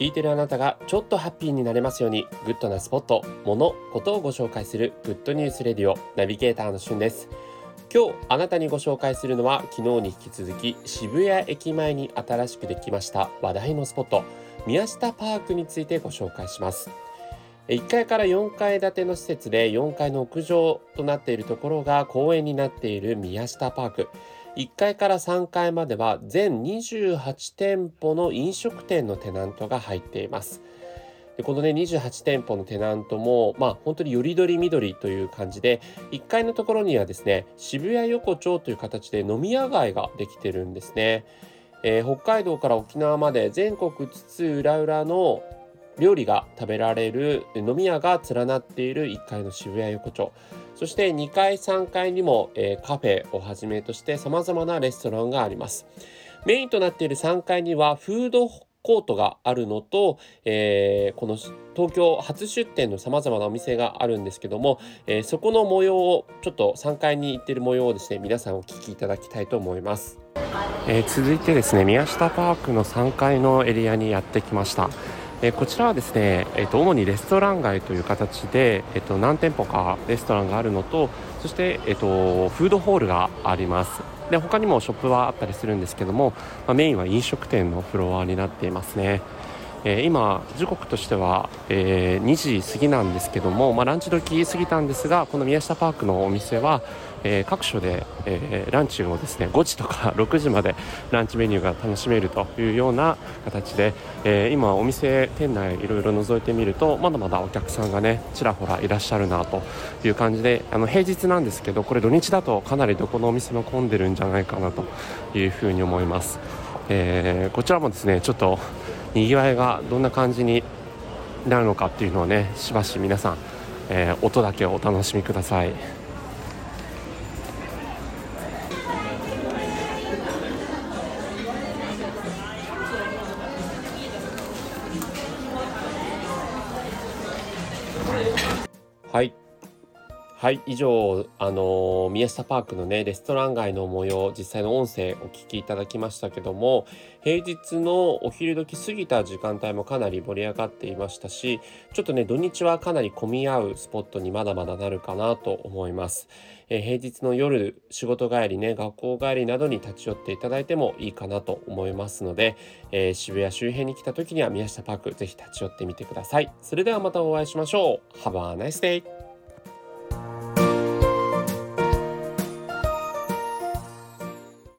聞いてるあなたがちょっとハッピーになれますようにグッドなスポット、物、ことをご紹介する Good News Radio ナビゲーターのしゅんです。今日あなたにご紹介するのは昨日に引き続き渋谷駅前に新しくできました話題のスポットミヤシタパークについてご紹介します。1階から4階建ての施設で4階の屋上となっているところが公園になっているミヤシタパーク。1階から3階までは全28店舗の飲食店のテナントが入っています。でこのね28店舗のテナントもまあ本当によりどりみどりという感じで1階のところにはですね渋谷横丁という形で飲み屋街ができてるんですね。えー、北海道から沖縄まで全国津々浦々の料理が食べられる飲み屋が連なっている1階の渋谷横丁そして2階3階にも、えー、カフェをはじめとして様々なレストランがあります。メインとなっている3階にはフードコートがあるのと、えー、この東京初出店のさまざまなお店があるんですけども、えー、そこの模様をちょっと3階に行ってる模様をですね皆さんお聞きいただきたいと思います、えー、続いてですね宮下パークの3階のエリアにやってきました。えこちらはですね、えー、と主にレストラン街という形で、えー、と何店舗かレストランがあるのとそして、えー、とフードホールがあります。で他にもショップはあったりするんですけども、まあ、メインは飲食店のフロアになっていますね。えー、今時刻としては、えー、2時過ぎなんですけども、まあ、ランチ時過ぎたんですがこの宮下パークのお店は、えー、各所で、えランチをですね5時とか 6時までランチメニューが楽しめるというような形で、え今お店店内いろいろ覗いてみるとまだまだお客さんがねちらほらいらっしゃるなという感じであの平日なんですけどこれ土日だとかなりどこのお店も混んでるんじゃないかなというふうに思います。えこちらもですねちょっとにぎわいがどんな感じになるのかっていうのをねしばし皆さん、え、音だけをお楽しみください。はい。はい以上あの宮下パークのねレストラン街の模様実際の音声お聞きいただきましたけども平日のお昼時過ぎた時間帯もかなり盛り上がっていましたしちょっとね土日はかなり混み合うスポットにまだまだなるかなと思います、えー、平日の夜仕事帰りね学校帰りなどに立ち寄っていただいてもいいかなと思いますので、えー、渋谷周辺に来た時には宮下パークぜひ立ち寄ってみてください。それではまたお会いしましょう。Have a nice day!